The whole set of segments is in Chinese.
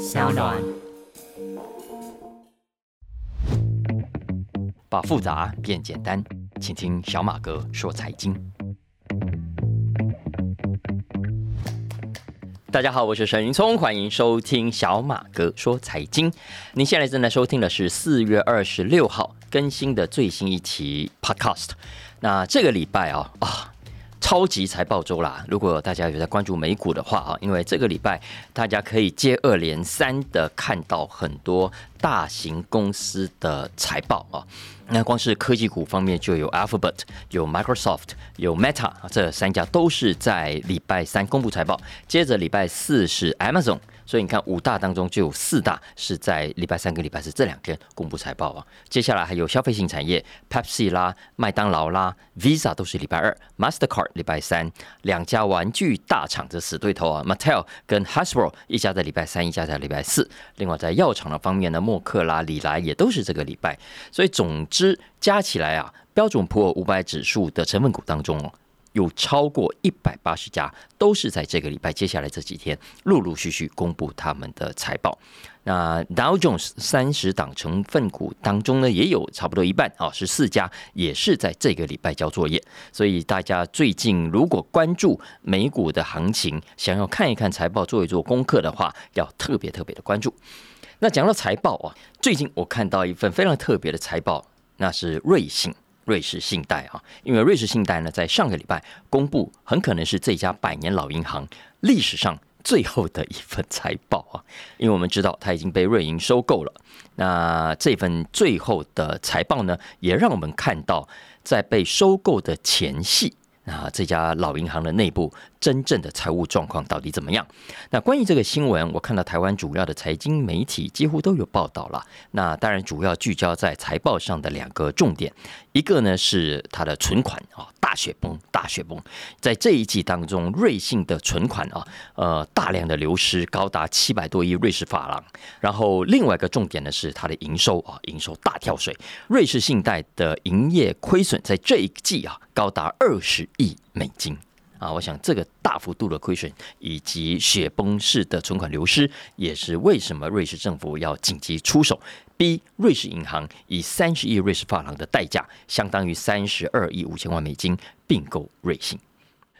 小暖。把复杂变简单，请听小马哥说财经。大家好，我是沈云聪，欢迎收听小马哥说财经。您现在正在收听的是四月二十六号更新的最新一期 Podcast。那这个礼拜啊啊，超级财报周啦！如果大家有在关注美股的话啊，因为这个礼拜大家可以接二连三的看到很多大型公司的财报啊。那光是科技股方面，就有 Alphabet、有 Microsoft、有 Meta 这三家都是在礼拜三公布财报。接着礼拜四是 Amazon，所以你看五大当中就有四大是在礼拜三跟礼拜四这两天公布财报啊。接下来还有消费性产业，Pepsi 啦、麦当劳啦、Visa 都是礼拜二，Mastercard 礼拜三，两家玩具大厂的死对头啊，Mattel 跟 Hasbro 一家在礼拜三，一家在礼拜四。另外在药厂的方面呢，默克啦、李来也都是这个礼拜，所以总。之加起来啊，标准普尔五百指数的成分股当中，有超过一百八十家都是在这个礼拜接下来这几天陆陆续续公布他们的财报。那 Dow Jones 三十档成分股当中呢，也有差不多一半啊，十四家也是在这个礼拜交作业。所以大家最近如果关注美股的行情，想要看一看财报，做一做功课的话，要特别特别的关注。那讲到财报啊，最近我看到一份非常特别的财报。那是瑞幸，瑞士信贷啊，因为瑞士信贷呢，在上个礼拜公布，很可能是这家百年老银行历史上最后的一份财报啊，因为我们知道它已经被瑞银收购了。那这份最后的财报呢，也让我们看到，在被收购的前夕。啊，这家老银行的内部真正的财务状况到底怎么样？那关于这个新闻，我看到台湾主要的财经媒体几乎都有报道了。那当然，主要聚焦在财报上的两个重点，一个呢是它的存款啊。大雪崩，大雪崩，在这一季当中，瑞信的存款啊，呃，大量的流失，高达七百多亿瑞士法郎。然后另外一个重点呢是它的营收啊，营收大跳水，瑞士信贷的营业亏损在这一季啊，高达二十亿美金啊。我想这个大幅度的亏损以及雪崩式的存款流失，也是为什么瑞士政府要紧急出手。逼瑞士银行以三十亿瑞士法郎的代价，相当于三十二亿五千万美金并购瑞信。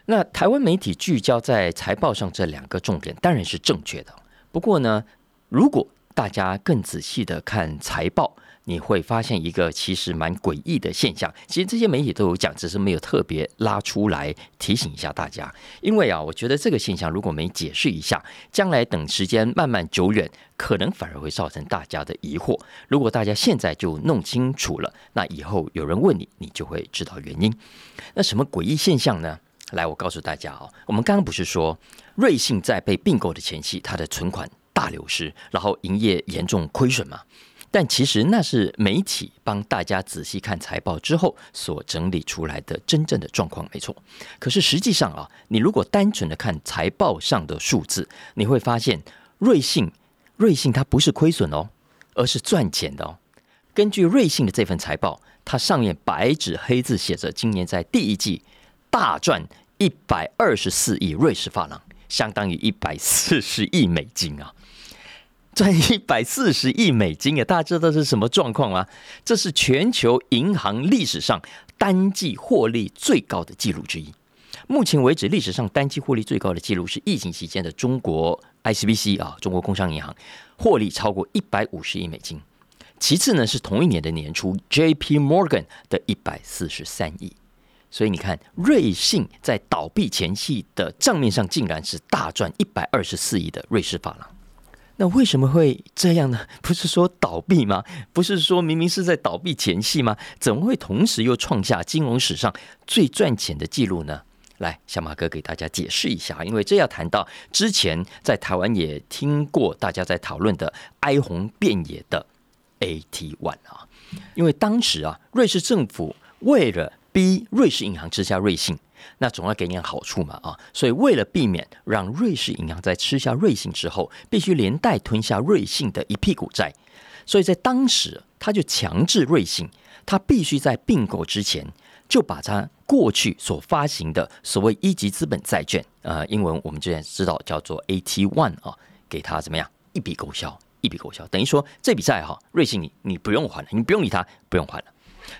那台湾媒体聚焦在财报上这两个重点，当然是正确的。不过呢，如果大家更仔细的看财报，你会发现一个其实蛮诡异的现象。其实这些媒体都有讲，只是没有特别拉出来提醒一下大家。因为啊，我觉得这个现象如果没解释一下，将来等时间慢慢久远，可能反而会造成大家的疑惑。如果大家现在就弄清楚了，那以后有人问你，你就会知道原因。那什么诡异现象呢？来，我告诉大家哦，我们刚刚不是说瑞幸在被并购的前期，它的存款大流失，然后营业严重亏损吗？但其实那是媒体帮大家仔细看财报之后所整理出来的真正的状况，没错。可是实际上啊，你如果单纯的看财报上的数字，你会发现瑞信瑞信它不是亏损哦，而是赚钱的哦。根据瑞信的这份财报，它上面白纸黑字写着，今年在第一季大赚一百二十四亿瑞士法郎，相当于一百四十亿美金啊。赚一百四十亿美金啊！大家知道是什么状况吗？这是全球银行历史上单季获利最高的记录之一。目前为止，历史上单季获利最高的记录是疫情期间的中国 ICBC 啊，中国工商银行获利超过一百五十亿美金。其次呢，是同一年的年初 JP Morgan 的一百四十三亿。所以你看，瑞信在倒闭前夕的账面上竟然是大赚一百二十四亿的瑞士法郎。那为什么会这样呢？不是说倒闭吗？不是说明明是在倒闭前夕吗？怎么会同时又创下金融史上最赚钱的记录呢？来，小马哥给大家解释一下，因为这要谈到之前在台湾也听过大家在讨论的哀鸿遍野的 AT One 啊，因为当时啊，瑞士政府为了逼瑞士银行吃下瑞信。那总要给你点好处嘛啊，所以为了避免让瑞士银行在吃下瑞信之后，必须连带吞下瑞信的一屁股债，所以在当时他就强制瑞信，他必须在并购之前就把他过去所发行的所谓一级资本债券，呃，英文我们之前知道叫做 AT One 啊，给他怎么样一笔勾销，一笔勾销，等于说这笔债哈，瑞信你你不用还了，你不用理他，不用还了。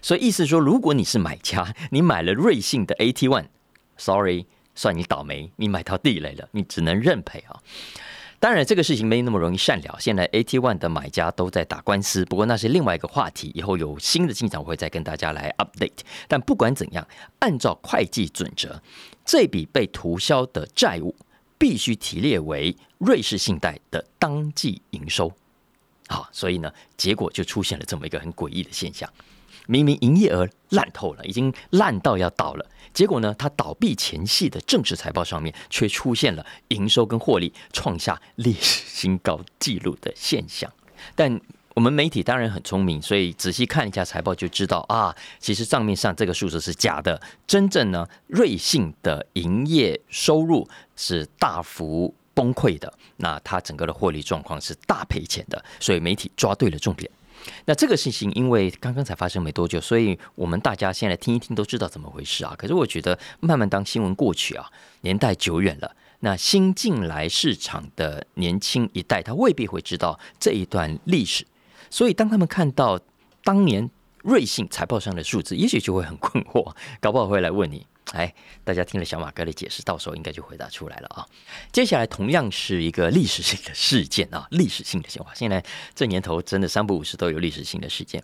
所以意思说，如果你是买家，你买了瑞信的 AT One，Sorry，算你倒霉，你买到地雷了，你只能认赔啊。当然，这个事情没那么容易善了。现在 AT One 的买家都在打官司，不过那是另外一个话题。以后有新的进展，我会再跟大家来 update。但不管怎样，按照会计准则，这笔被涂销的债务必须提列为瑞士信贷的当季营收。好，所以呢，结果就出现了这么一个很诡异的现象。明明营业额烂透了，已经烂到要倒了，结果呢，它倒闭前夕的正式财报上面却出现了营收跟获利创下历史新高纪录的现象。但我们媒体当然很聪明，所以仔细看一下财报就知道啊，其实账面上这个数字是假的。真正呢，瑞幸的营业收入是大幅崩溃的，那它整个的获利状况是大赔钱的，所以媒体抓对了重点。那这个事情因为刚刚才发生没多久，所以我们大家现在听一听都知道怎么回事啊。可是我觉得慢慢当新闻过去啊，年代久远了，那新进来市场的年轻一代，他未必会知道这一段历史，所以当他们看到当年瑞信财报上的数字，也许就会很困惑，搞不好会来问你。哎，大家听了小马哥的解释，到时候应该就回答出来了啊。接下来同样是一个历史性的事件啊，历史性的变化。现在这年头真的三不五时都有历史性的事件。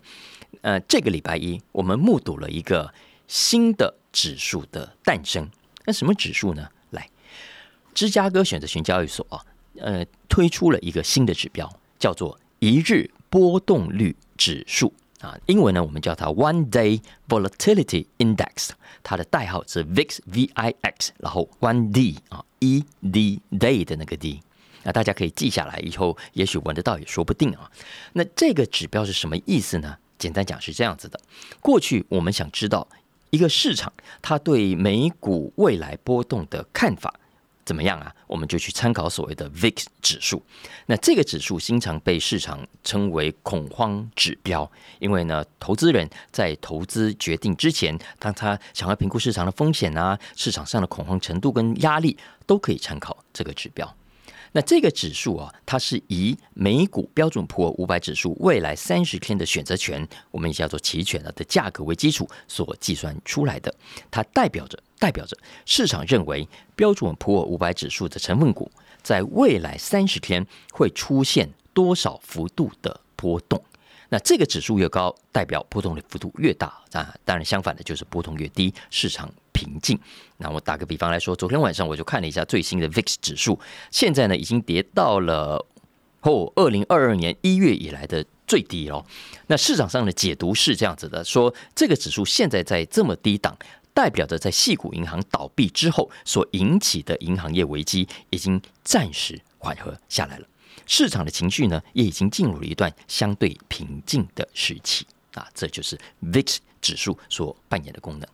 呃，这个礼拜一，我们目睹了一个新的指数的诞生。那什么指数呢？来，芝加哥选择权交易所啊，呃，推出了一个新的指标，叫做一日波动率指数。啊，英文呢，我们叫它 One Day Volatility Index，它的代号是 VIX V I X，然后 One D 啊，E D Day 的那个 D，那大家可以记下来，以后也许闻得到也说不定啊。那这个指标是什么意思呢？简单讲是这样子的：过去我们想知道一个市场它对美股未来波动的看法。怎么样啊？我们就去参考所谓的 VIX 指数。那这个指数经常被市场称为恐慌指标，因为呢，投资人在投资决定之前，当他想要评估市场的风险啊，市场上的恐慌程度跟压力，都可以参考这个指标。那这个指数啊，它是以美股标准普尔五百指数未来三十天的选择权，我们也叫做期权了的价格为基础所计算出来的。它代表着代表着市场认为标准普尔五百指数的成分股在未来三十天会出现多少幅度的波动。那这个指数越高，代表波动的幅度越大啊。当然，相反的就是波动越低，市场平静。那我打个比方来说，昨天晚上我就看了一下最新的 VIX 指数，现在呢已经跌到了哦，二零二二年一月以来的最低哦。那市场上的解读是这样子的：说这个指数现在在这么低档，代表着在细股银行倒闭之后所引起的银行业危机已经暂时缓和下来了。市场的情绪呢，也已经进入了一段相对平静的时期啊，这就是 VIX 指数所扮演的功能。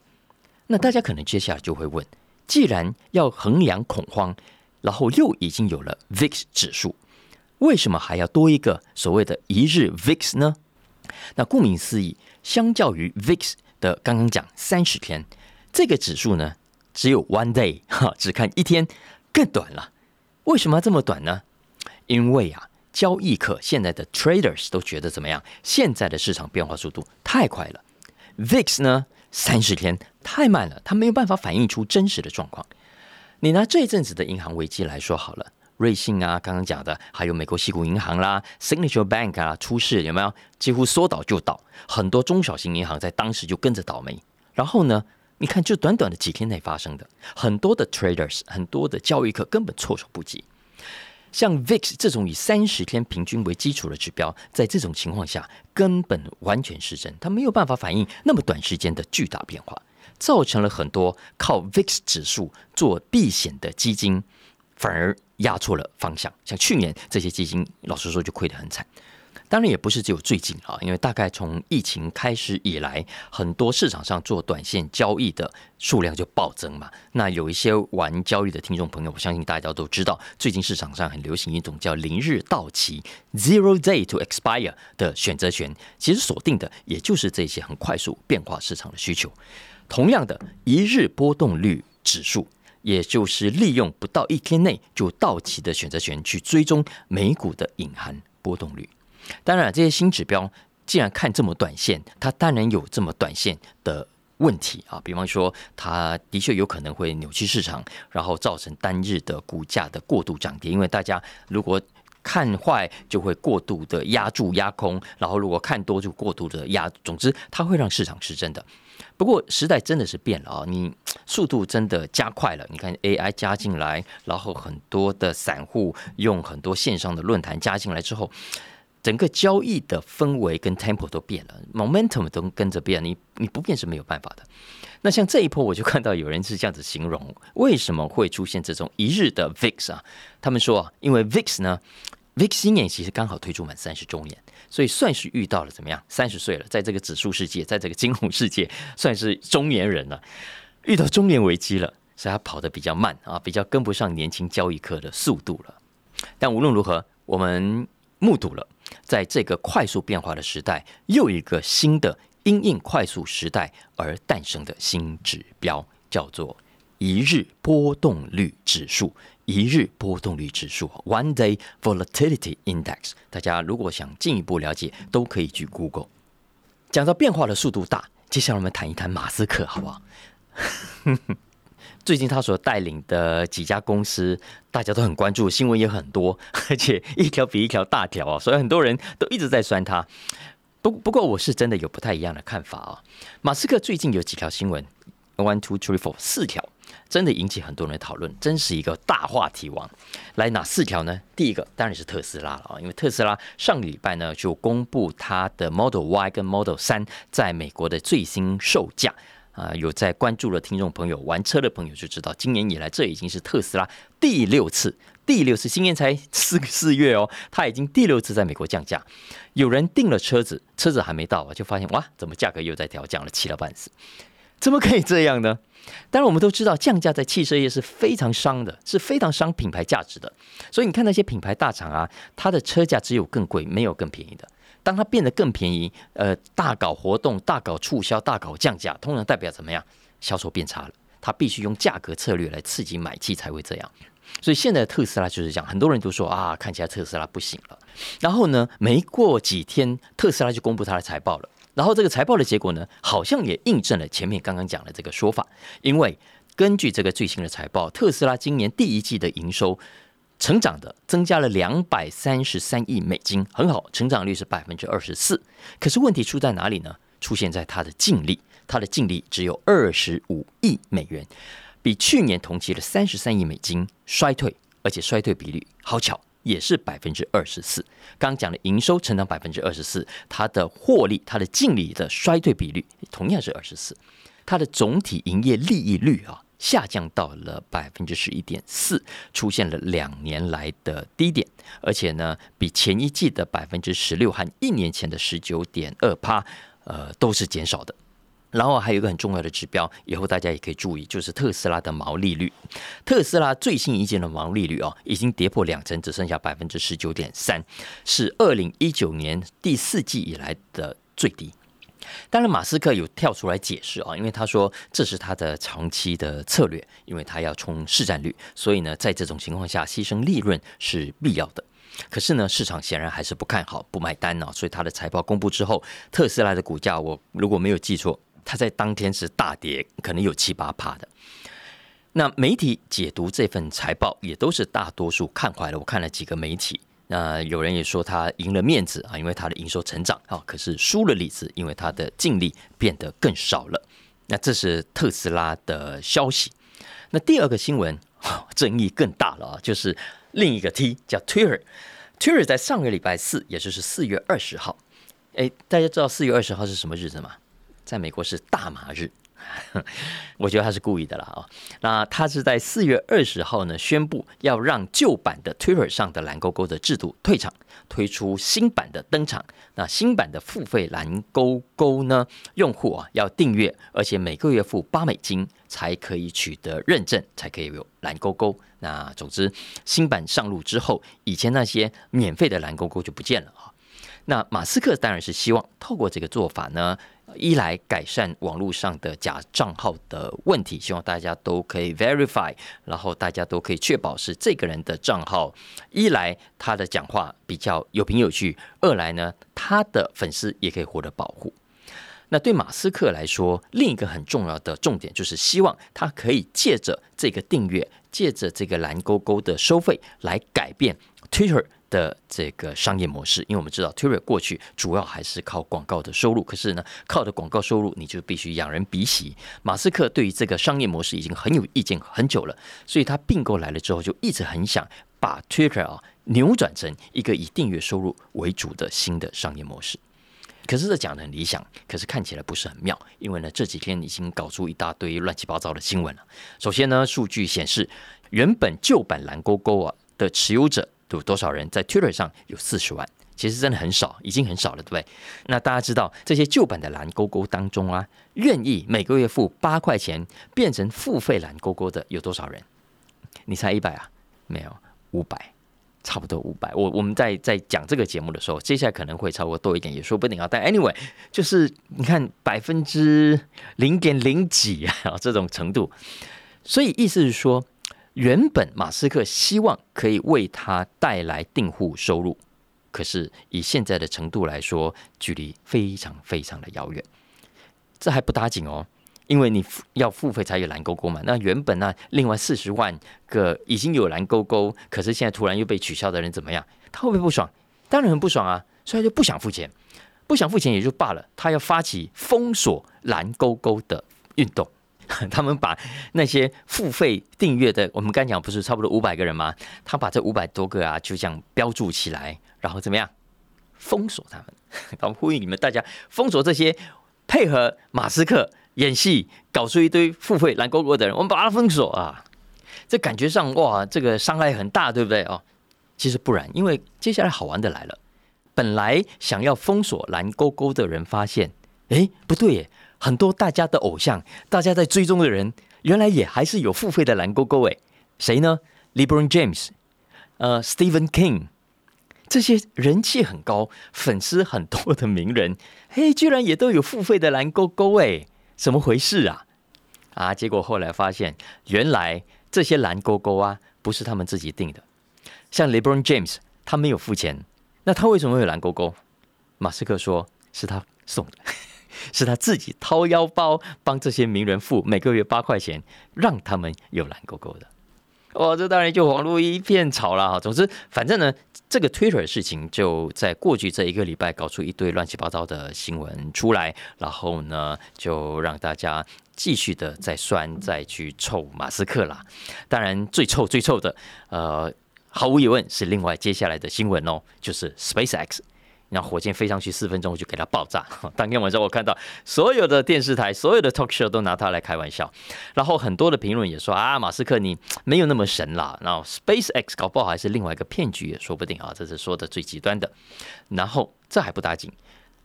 那大家可能接下来就会问：既然要衡量恐慌，然后又已经有了 VIX 指数，为什么还要多一个所谓的一日 VIX 呢？那顾名思义，相较于 VIX 的刚刚讲三十天，这个指数呢只有 one day 哈，只看一天，更短了。为什么这么短呢？因为啊，交易客现在的 traders 都觉得怎么样？现在的市场变化速度太快了，VIX 呢三十天太慢了，它没有办法反映出真实的状况。你拿这一阵子的银行危机来说好了，瑞信啊，刚刚讲的，还有美国西谷银行啦，Signature Bank 啊，出事有没有？几乎说倒就倒，很多中小型银行在当时就跟着倒霉。然后呢，你看就短短的几天内发生的，很多的 traders，很多的交易客根本措手不及。像 VIX 这种以三十天平均为基础的指标，在这种情况下根本完全失真，它没有办法反映那么短时间的巨大变化，造成了很多靠 VIX 指数做避险的基金反而压错了方向。像去年这些基金，老实说就亏得很惨。当然也不是只有最近啊，因为大概从疫情开始以来，很多市场上做短线交易的数量就暴增嘛。那有一些玩交易的听众朋友，我相信大家都知道，最近市场上很流行一种叫零日到期 （zero day to expire） 的选择权，其实锁定的也就是这些很快速变化市场的需求。同样的，一日波动率指数也就是利用不到一天内就到期的选择权去追踪美股的隐含波动率。当然，这些新指标既然看这么短线，它当然有这么短线的问题啊。比方说，它的确有可能会扭曲市场，然后造成单日的股价的过度涨跌。因为大家如果看坏，就会过度的压住压空，然后如果看多就过度的压，总之它会让市场失真的。不过时代真的是变了啊！你速度真的加快了。你看 AI 加进来，然后很多的散户用很多线上的论坛加进来之后，整个交易的氛围跟 tempo 都变了，momentum 都跟着变。你你不变是没有办法的。那像这一波，我就看到有人是这样子形容，为什么会出现这种一日的 VIX 啊？他们说啊，因为 VIX 呢，VIX 今年其实刚好推出满三十周年。所以算是遇到了怎么样？三十岁了，在这个指数世界，在这个金融世界，算是中年人了，遇到中年危机了，所以他跑得比较慢啊，比较跟不上年轻交易客的速度了。但无论如何，我们目睹了在这个快速变化的时代，又一个新的因应快速时代而诞生的新指标，叫做一日波动率指数。一日波动率指数 （One Day Volatility Index），大家如果想进一步了解，都可以去 Google。讲到变化的速度大，接下来我们谈一谈马斯克，好不好？最近他所带领的几家公司，大家都很关注，新闻也很多，而且一条比一条大条啊，所以很多人都一直在酸他。不不过，我是真的有不太一样的看法啊。马斯克最近有几条新闻，One Two Three Four，四条。真的引起很多人讨论，真是一个大话题王。来哪四条呢？第一个当然是特斯拉了啊，因为特斯拉上个礼拜呢就公布它的 Model Y 跟 Model 三在美国的最新售价啊。有在关注的听众朋友、玩车的朋友就知道，今年以来这已经是特斯拉第六次，第六次，今年才四四月哦，它已经第六次在美国降价。有人订了车子，车子还没到啊，就发现哇，怎么价格又在调降了，气了半死。怎么可以这样呢？当然，我们都知道降价在汽车业是非常伤的，是非常伤品牌价值的。所以你看那些品牌大厂啊，它的车价只有更贵，没有更便宜的。当它变得更便宜，呃，大搞活动、大搞促销、大搞降价，通常代表怎么样？销售变差了。它必须用价格策略来刺激买气才会这样。所以现在特斯拉就是这样，很多人都说啊，看起来特斯拉不行了。然后呢，没过几天，特斯拉就公布它的财报了。然后这个财报的结果呢，好像也印证了前面刚刚讲的这个说法。因为根据这个最新的财报，特斯拉今年第一季的营收成长的增加了两百三十三亿美金，很好，成长率是百分之二十四。可是问题出在哪里呢？出现在它的净利，它的净利只有二十五亿美元，比去年同期的三十三亿美金衰退，而且衰退比率好巧。也是百分之二十四。刚讲的营收成长百分之二十四，它的获利、它的净利的衰退比率同样是二十四。它的总体营业利益率啊下降到了百分之十一点四，出现了两年来的低点，而且呢，比前一季的百分之十六和一年前的十九点二趴，呃，都是减少的。然后还有一个很重要的指标，以后大家也可以注意，就是特斯拉的毛利率。特斯拉最新一季的毛利率哦，已经跌破两成，只剩下百分之十九点三，是二零一九年第四季以来的最低。当然，马斯克有跳出来解释啊，因为他说这是他的长期的策略，因为他要冲市占率，所以呢，在这种情况下牺牲利润是必要的。可是呢，市场显然还是不看好、不买单呢，所以他的财报公布之后，特斯拉的股价，我如果没有记错。它在当天是大跌，可能有七八趴的。那媒体解读这份财报也都是大多数看坏了。我看了几个媒体，那有人也说他赢了面子啊，因为他的营收成长啊，可是输了里子，因为他的净利变得更少了。那这是特斯拉的消息。那第二个新闻争议更大了啊，就是另一个 T 叫 Twitter。Twitter 在上个礼拜四，也就是四月二十号，哎，大家知道四月二十号是什么日子吗？在美国是大马日，我觉得他是故意的啦啊。那他是在四月二十号呢，宣布要让旧版的 Twitter 上的蓝勾勾的制度退场，推出新版的登场。那新版的付费蓝勾勾呢，用户啊要订阅，而且每个月付八美金才可以取得认证，才可以有蓝勾勾。那总之，新版上路之后，以前那些免费的蓝勾勾就不见了啊。那马斯克当然是希望透过这个做法呢，一来改善网络上的假账号的问题，希望大家都可以 verify，然后大家都可以确保是这个人的账号。一来他的讲话比较有凭有据，二来呢，他的粉丝也可以获得保护。那对马斯克来说，另一个很重要的重点就是希望他可以借着这个订阅，借着这个蓝勾勾的收费来改变 Twitter 的这个商业模式。因为我们知道 t u r i 过去主要还是靠广告的收入，可是呢，靠的广告收入你就必须养人鼻息。马斯克对于这个商业模式已经很有意见很久了，所以他并购来了之后，就一直很想把 Twitter 啊扭转成一个以订阅收入为主的新的商业模式。可是这讲的很理想，可是看起来不是很妙，因为呢这几天已经搞出一大堆乱七八糟的新闻了。首先呢，数据显示，原本旧版蓝勾勾啊的持有者有多少人，在 Twitter 上有四十万，其实真的很少，已经很少了，对不对？那大家知道这些旧版的蓝勾勾当中啊，愿意每个月付八块钱变成付费蓝勾勾的有多少人？你猜一百啊？没有，五百。差不多五百，我我们在在讲这个节目的时候，接下来可能会超过多一点，也说不定啊。但 anyway，就是你看百分之零点零几啊 这种程度，所以意思是说，原本马斯克希望可以为他带来订户收入，可是以现在的程度来说，距离非常非常的遥远，这还不打紧哦。因为你要付费才有蓝勾勾嘛，那原本那另外四十万个已经有蓝勾勾，可是现在突然又被取消的人怎么样？他会不会不爽？当然很不爽啊！所以他就不想付钱，不想付钱也就罢了，他要发起封锁蓝勾勾的运动。他们把那些付费订阅的，我们刚讲不是差不多五百个人吗？他把这五百多个啊，就这样标注起来，然后怎么样封锁他们？他们呼吁你们大家封锁这些配合马斯克。演戏搞出一堆付费蓝勾勾的人，我们把他封锁啊！这感觉上哇，这个伤害很大，对不对哦？其实不然，因为接下来好玩的来了。本来想要封锁蓝勾勾的人，发现哎不对耶，很多大家的偶像，大家在追踪的人，原来也还是有付费的蓝勾勾诶。谁呢？LeBron James，呃，Stephen King，这些人气很高、粉丝很多的名人，嘿，居然也都有付费的蓝勾勾诶。怎么回事啊？啊！结果后来发现，原来这些蓝勾勾啊，不是他们自己定的。像 LeBron James，他没有付钱，那他为什么会有蓝勾勾？马斯克说是他送的，是他自己掏腰包帮这些名人付每个月八块钱，让他们有蓝勾勾的。哇，这当然就网络一片吵了哈。总之，反正呢，这个 Twitter 的事情就在过去这一个礼拜搞出一堆乱七八糟的新闻出来，然后呢，就让大家继续的再酸再去臭马斯克啦。当然，最臭最臭的，呃，毫无疑问是另外接下来的新闻哦，就是 SpaceX。让火箭飞上去四分钟就给它爆炸。当天晚上我看到所有的电视台、所有的 talk show 都拿它来开玩笑，然后很多的评论也说啊，马斯克你没有那么神啦。然后 SpaceX 搞不好还是另外一个骗局也说不定啊，这是说的最极端的。然后这还不打紧，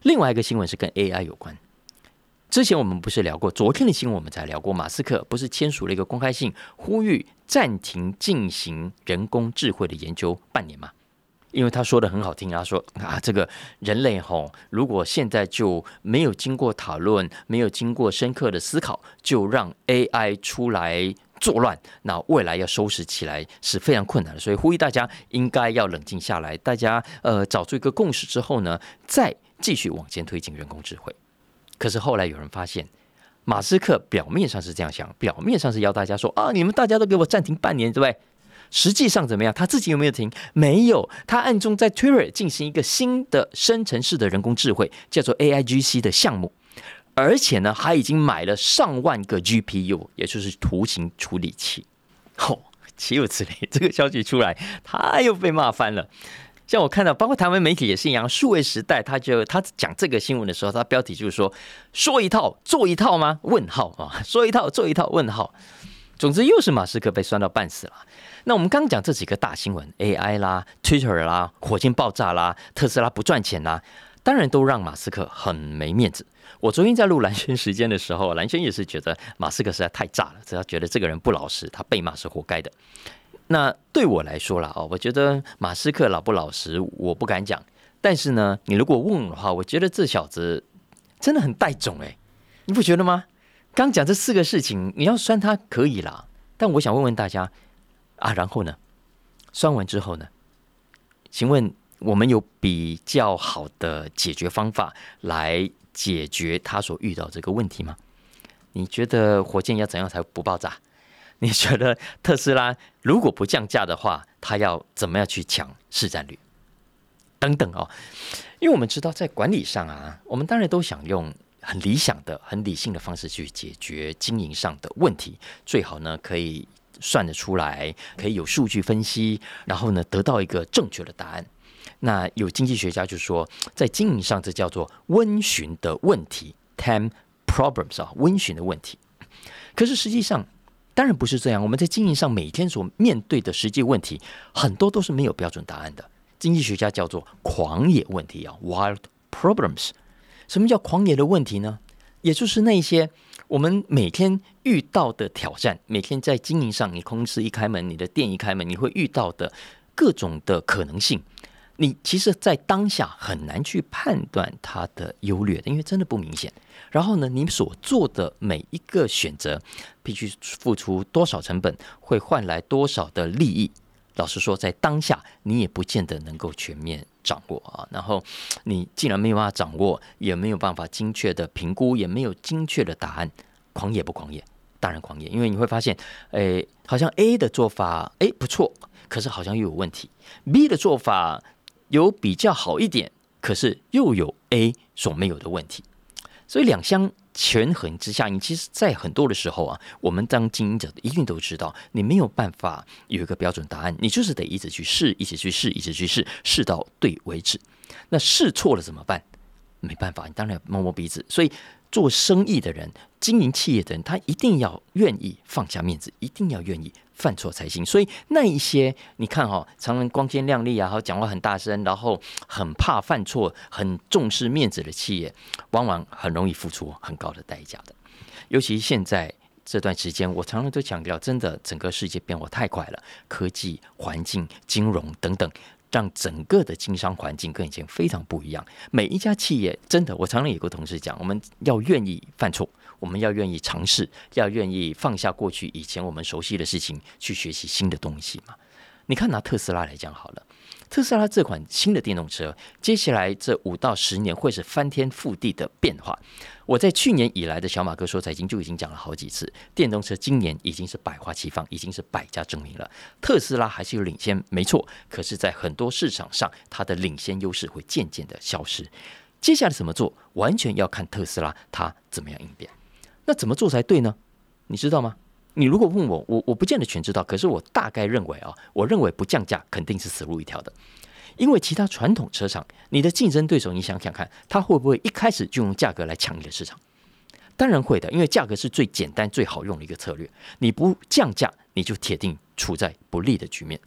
另外一个新闻是跟 AI 有关。之前我们不是聊过，昨天的新闻我们才聊过，马斯克不是签署了一个公开信，呼吁暂停进行人工智慧的研究半年吗？因为他说的很好听啊，说啊，这个人类吼，如果现在就没有经过讨论，没有经过深刻的思考，就让 AI 出来作乱，那未来要收拾起来是非常困难的。所以呼吁大家应该要冷静下来，大家呃找出一个共识之后呢，再继续往前推进人工智慧。可是后来有人发现，马斯克表面上是这样想，表面上是要大家说啊，你们大家都给我暂停半年，对不对？实际上怎么样？他自己有没有停？没有，他暗中在 Twitter 进行一个新的生成式的人工智慧，叫做 AIGC 的项目，而且呢，他已经买了上万个 GPU，也就是图形处理器。哦，岂有此理！这个消息出来，他又被骂翻了。像我看到，包括台湾媒体也是一样，数位时代他就他讲这个新闻的时候，他标题就是说：说一套做一套吗？问号啊！说一套做一套？问号。总之又是马斯克被酸到半死了。那我们刚讲这几个大新闻，AI 啦、Twitter 啦、火箭爆炸啦、特斯拉不赚钱啦，当然都让马斯克很没面子。我昨天在录蓝轩时间的时候，蓝轩也是觉得马斯克实在太炸了，只要觉得这个人不老实，他被骂是活该的。那对我来说了哦，我觉得马斯克老不老实，我不敢讲。但是呢，你如果问我的话，我觉得这小子真的很带种哎，你不觉得吗？刚讲这四个事情，你要酸他可以啦，但我想问问大家啊，然后呢，酸完之后呢？请问我们有比较好的解决方法来解决他所遇到这个问题吗？你觉得火箭要怎样才不爆炸？你觉得特斯拉如果不降价的话，它要怎么样去抢市占率？等等哦，因为我们知道在管理上啊，我们当然都想用很理想的、很理性的方式去解决经营上的问题，最好呢可以算得出来，可以有数据分析，然后呢得到一个正确的答案。那有经济学家就说，在经营上这叫做温询的问题 （time problems） 啊，温询的问题。可是实际上当然不是这样，我们在经营上每天所面对的实际问题，很多都是没有标准答案的。经济学家叫做狂野问题啊，wild problems。什么叫狂野的问题呢？也就是那些我们每天遇到的挑战，每天在经营上，你公司一开门，你的店一开门，你会遇到的各种的可能性。你其实，在当下很难去判断它的优劣的，因为真的不明显。然后呢，你所做的每一个选择，必须付出多少成本，会换来多少的利益。老实说，在当下你也不见得能够全面掌握啊。然后你既然没有办法掌握，也没有办法精确的评估，也没有精确的答案，狂野不狂野？当然狂野，因为你会发现，诶，好像 A 的做法诶不错，可是好像又有问题；B 的做法有比较好一点，可是又有 A 所没有的问题，所以两相。权衡之下，你其实，在很多的时候啊，我们当经营者一定都知道，你没有办法有一个标准答案，你就是得一直去试，一直去试，一直去试，试到对为止。那试错了怎么办？没办法，你当然要摸摸鼻子。所以。做生意的人、经营企业的人，他一定要愿意放下面子，一定要愿意犯错才行。所以那一些你看哈，常常光鲜亮丽啊，然后讲话很大声，然后很怕犯错、很重视面子的企业，往往很容易付出很高的代价的。尤其现在这段时间，我常常都强调，真的整个世界变化太快了，科技、环境、金融等等。让整个的经商环境跟以前非常不一样。每一家企业真的，我常常有个同事讲，我们要愿意犯错，我们要愿意尝试，要愿意放下过去以前我们熟悉的事情，去学习新的东西嘛。你看拿特斯拉来讲好了。特斯拉这款新的电动车，接下来这五到十年会是翻天覆地的变化。我在去年以来的小马哥说财经就已经讲了好几次，电动车今年已经是百花齐放，已经是百家争鸣了。特斯拉还是有领先，没错，可是，在很多市场上，它的领先优势会渐渐的消失。接下来怎么做，完全要看特斯拉它怎么样应变。那怎么做才对呢？你知道吗？你如果问我，我我不见得全知道，可是我大概认为啊，我认为不降价肯定是死路一条的，因为其他传统车厂，你的竞争对手，你想想看，他会不会一开始就用价格来抢你的市场？当然会的，因为价格是最简单、最好用的一个策略，你不降价，你就铁定处在不利的局面。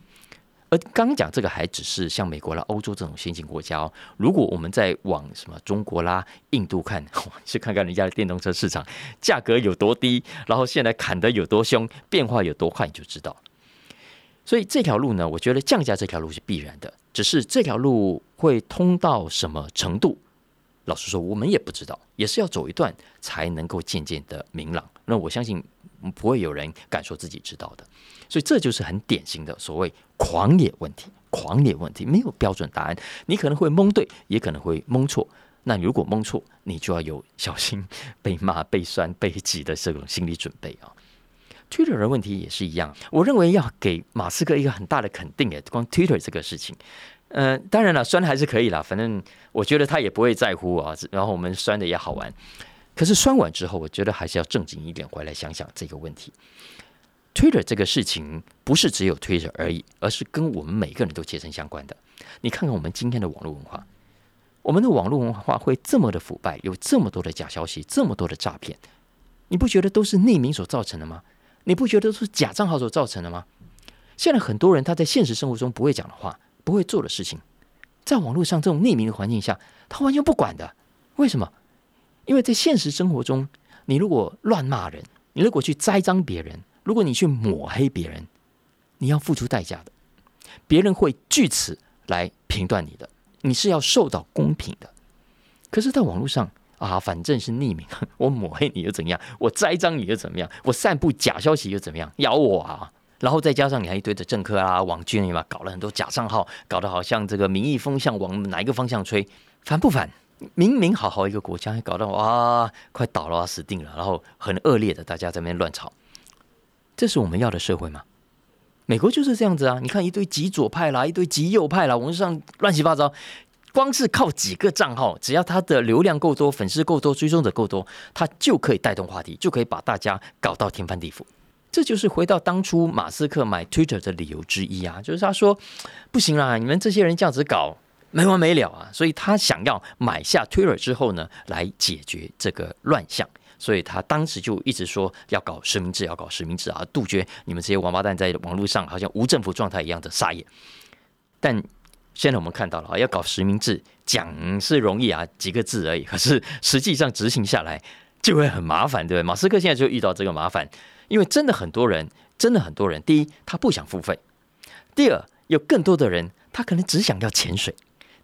而刚讲这个还只是像美国啦、欧洲这种先进国家哦。如果我们在往什么中国啦、印度看，去看看人家的电动车市场价格有多低，然后现在砍得有多凶，变化有多快，你就知道。所以这条路呢，我觉得降价这条路是必然的，只是这条路会通到什么程度，老实说，我们也不知道，也是要走一段才能够渐渐的明朗。那我相信不会有人敢说自己知道的。所以这就是很典型的所谓狂野问题，狂野问题没有标准答案，你可能会蒙对，也可能会蒙错。那如果蒙错，你就要有小心被骂、被酸、被挤的这种心理准备啊。Twitter 的问题也是一样，我认为要给马斯克一个很大的肯定诶，光 Twitter 这个事情，呃，当然了，酸还是可以啦，反正我觉得他也不会在乎啊。然后我们酸的也好玩，可是酸完之后，我觉得还是要正经一点，回来想想这个问题。Twitter 这个事情不是只有 Twitter 而已，而是跟我们每个人都切身相关的。你看看我们今天的网络文化，我们的网络文化会这么的腐败，有这么多的假消息，这么多的诈骗，你不觉得都是匿名所造成的吗？你不觉得都是假账号所造成的吗？现在很多人他在现实生活中不会讲的话，不会做的事情，在网络上这种匿名的环境下，他完全不管的。为什么？因为在现实生活中，你如果乱骂人，你如果去栽赃别人。如果你去抹黑别人，你要付出代价的，别人会据此来评断你的，你是要受到公平的。可是，在网络上啊，反正是匿名，我抹黑你又怎样？我栽赃你又怎么样？我散布假消息又怎么样？咬我啊！然后再加上你还一堆的政客啊、网军嘛，搞了很多假账号，搞得好像这个民意风向往哪一个方向吹，烦不烦？明明好好一个国家，搞到哇，快倒了，死定了，然后很恶劣的，大家在那边乱吵，这是我们要的社会吗？美国就是这样子啊！你看一堆极左派啦，一堆极右派啦，网上乱七八糟，光是靠几个账号，只要他的流量够多、粉丝够多、追踪者够多，他就可以带动话题，就可以把大家搞到天翻地覆。这就是回到当初马斯克买 Twitter 的理由之一啊，就是他说不行啦，你们这些人这样子搞没完没了啊，所以他想要买下 Twitter 之后呢，来解决这个乱象，所以他当时就一直说要搞实名制，要搞实名制啊，杜绝你们这些王八蛋在网络上好像无政府状态一样的撒野。但现在我们看到了啊，要搞实名制讲是容易啊，几个字而已，可是实际上执行下来就会很麻烦，对不对？马斯克现在就遇到这个麻烦。因为真的很多人，真的很多人。第一，他不想付费；第二，有更多的人，他可能只想要潜水，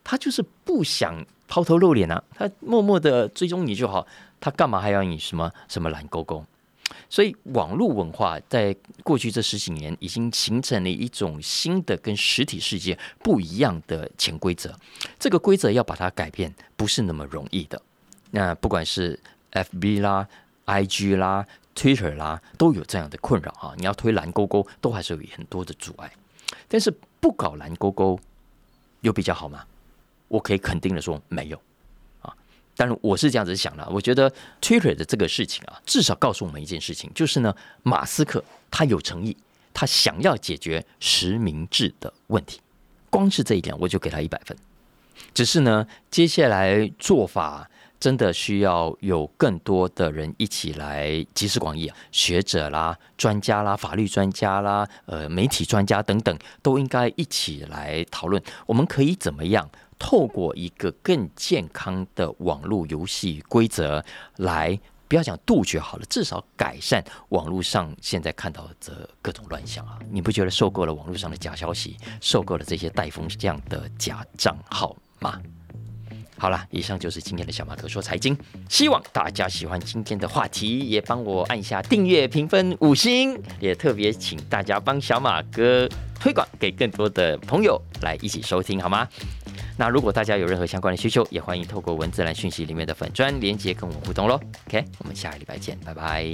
他就是不想抛头露脸啊，他默默的追踪你就好，他干嘛还要你什么什么蓝勾勾？所以，网络文化在过去这十几年已经形成了一种新的跟实体世界不一样的潜规则。这个规则要把它改变，不是那么容易的。那不管是 FB 啦、IG 啦。Twitter 啦，都有这样的困扰啊。你要推蓝勾勾，都还是有很多的阻碍。但是不搞蓝勾勾，有比较好吗？我可以肯定的说，没有啊。但是我是这样子想的，我觉得 Twitter 的这个事情啊，至少告诉我们一件事情，就是呢，马斯克他有诚意，他想要解决实名制的问题。光是这一点，我就给他一百分。只是呢，接下来做法。真的需要有更多的人一起来集思广益啊，学者啦、专家啦、法律专家啦、呃、媒体专家等等，都应该一起来讨论，我们可以怎么样透过一个更健康的网络游戏规则来，不要讲杜绝好了，至少改善网络上现在看到的各种乱象啊！你不觉得受够了网络上的假消息，受够了这些带风向的假账号吗？好了，以上就是今天的小马哥说财经，希望大家喜欢今天的话题，也帮我按下订阅、评分五星，也特别请大家帮小马哥推广给更多的朋友来一起收听，好吗？那如果大家有任何相关的需求，也欢迎透过文字栏讯息里面的粉砖连接跟我互动喽。OK，我们下个礼拜见，拜拜。